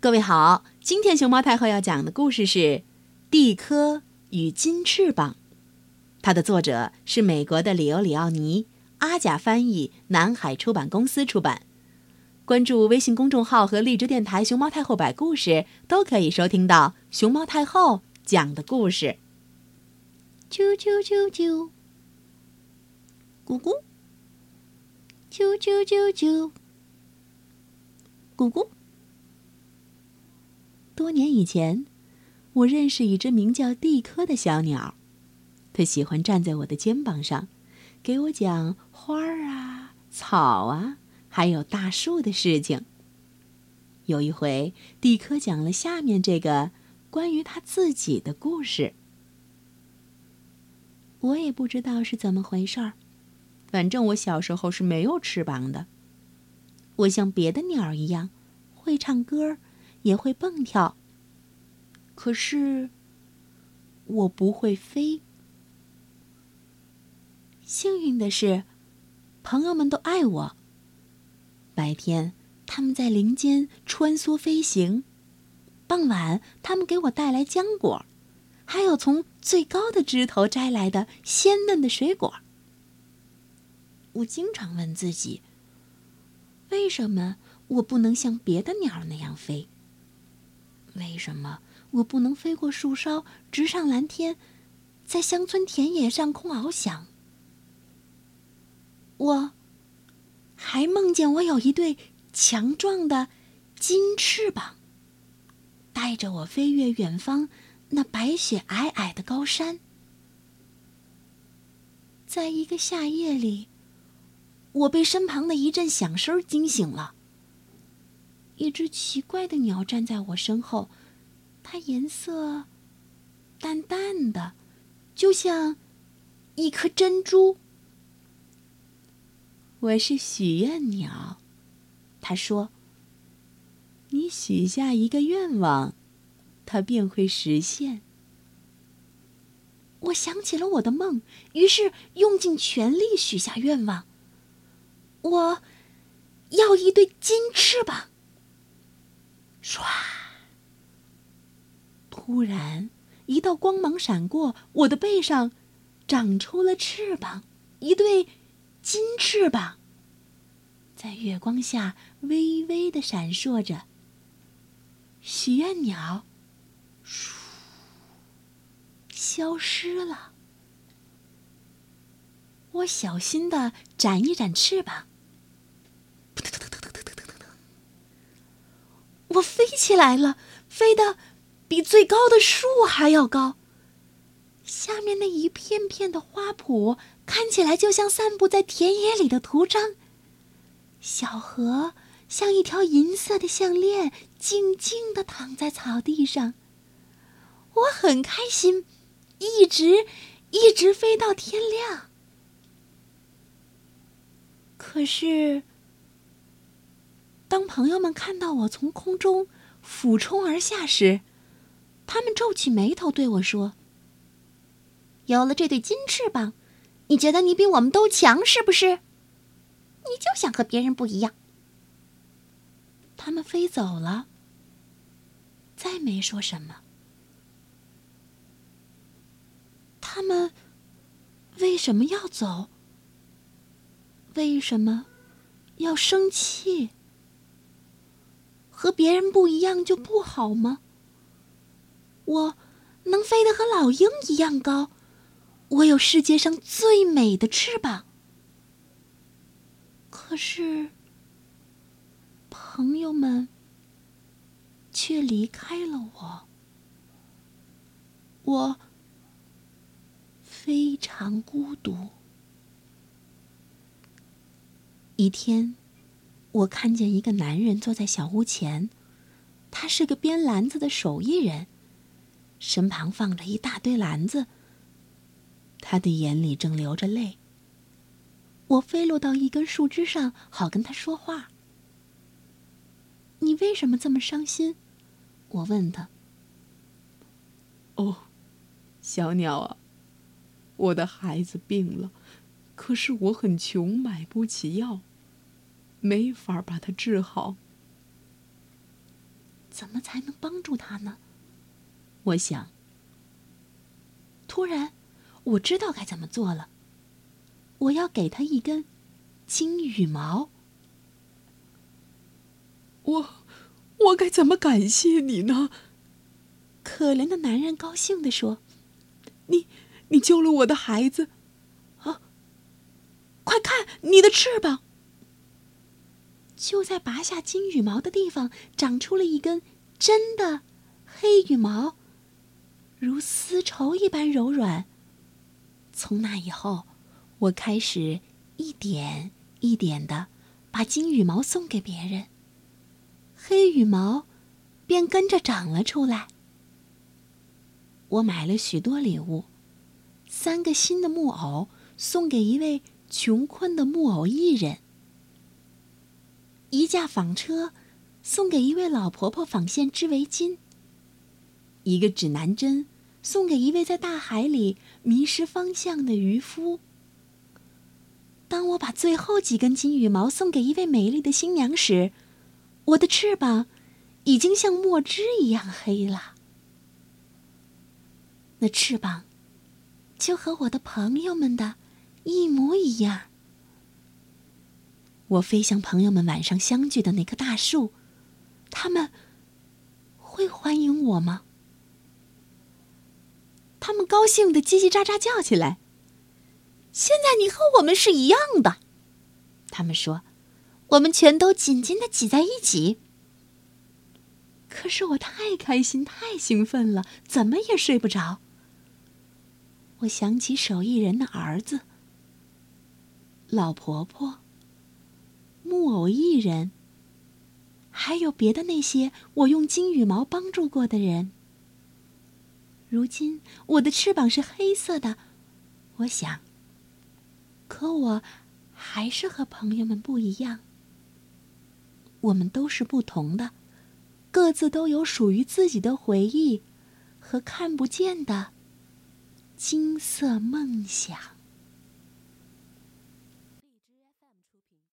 各位好，今天熊猫太后要讲的故事是《蒂科与金翅膀》，它的作者是美国的里欧里奥尼，阿甲翻译，南海出版公司出版。关注微信公众号和荔枝电台“熊猫太后摆故事”，都可以收听到熊猫太后讲的故事。啾啾啾啾，咕咕，啾啾啾啾，咕咕。多年以前，我认识一只名叫蒂科的小鸟，它喜欢站在我的肩膀上，给我讲花儿啊、草啊，还有大树的事情。有一回，蒂科讲了下面这个关于他自己的故事。我也不知道是怎么回事儿，反正我小时候是没有翅膀的。我像别的鸟一样，会唱歌。也会蹦跳。可是，我不会飞。幸运的是，朋友们都爱我。白天，他们在林间穿梭飞行；傍晚，他们给我带来浆果，还有从最高的枝头摘来的鲜嫩的水果。我经常问自己：为什么我不能像别的鸟那样飞？为什么我不能飞过树梢，直上蓝天，在乡村田野上空翱翔？我还梦见我有一对强壮的金翅膀，带着我飞越远方那白雪皑皑的高山。在一个夏夜里，我被身旁的一阵响声惊醒了。一只奇怪的鸟站在我身后，它颜色淡淡的，就像一颗珍珠。我是许愿鸟，他说：“你许下一个愿望，它便会实现。”我想起了我的梦，于是用尽全力许下愿望。我要一对金翅膀。唰！突然，一道光芒闪过，我的背上长出了翅膀，一对金翅膀，在月光下微微的闪烁着。许愿鸟，唰，消失了。我小心的展一展翅膀。我飞起来了，飞得比最高的树还要高。下面那一片片的花圃看起来就像散布在田野里的图章。小河像一条银色的项链，静静地躺在草地上。我很开心，一直一直飞到天亮。可是。当朋友们看到我从空中俯冲而下时，他们皱起眉头对我说：“有了这对金翅膀，你觉得你比我们都强是不是？你就想和别人不一样。”他们飞走了，再没说什么。他们为什么要走？为什么要生气？和别人不一样就不好吗？我能飞得和老鹰一样高，我有世界上最美的翅膀。可是，朋友们却离开了我，我非常孤独。一天。我看见一个男人坐在小屋前，他是个编篮子的手艺人，身旁放着一大堆篮子。他的眼里正流着泪。我飞落到一根树枝上，好跟他说话。你为什么这么伤心？我问他。哦，小鸟啊，我的孩子病了，可是我很穷，买不起药。没法把他治好。怎么才能帮助他呢？我想。突然，我知道该怎么做了。我要给他一根金羽毛。我，我该怎么感谢你呢？可怜的男人高兴地说：“你，你救了我的孩子。啊，快看你的翅膀！”就在拔下金羽毛的地方，长出了一根真的黑羽毛，如丝绸一般柔软。从那以后，我开始一点一点的把金羽毛送给别人，黑羽毛便跟着长了出来。我买了许多礼物，三个新的木偶送给一位穷困的木偶艺人。一架纺车，送给一位老婆婆纺线织围巾。一个指南针，送给一位在大海里迷失方向的渔夫。当我把最后几根金羽毛送给一位美丽的新娘时，我的翅膀已经像墨汁一样黑了。那翅膀，就和我的朋友们的一模一样。我飞向朋友们晚上相聚的那棵大树，他们会欢迎我吗？他们高兴的叽叽喳喳叫起来。现在你和我们是一样的，他们说，我们全都紧紧的挤在一起。可是我太开心、太兴奋了，怎么也睡不着。我想起手艺人的儿子、老婆婆。木偶艺人，还有别的那些我用金羽毛帮助过的人。如今我的翅膀是黑色的，我想。可我还是和朋友们不一样。我们都是不同的，各自都有属于自己的回忆和看不见的金色梦想。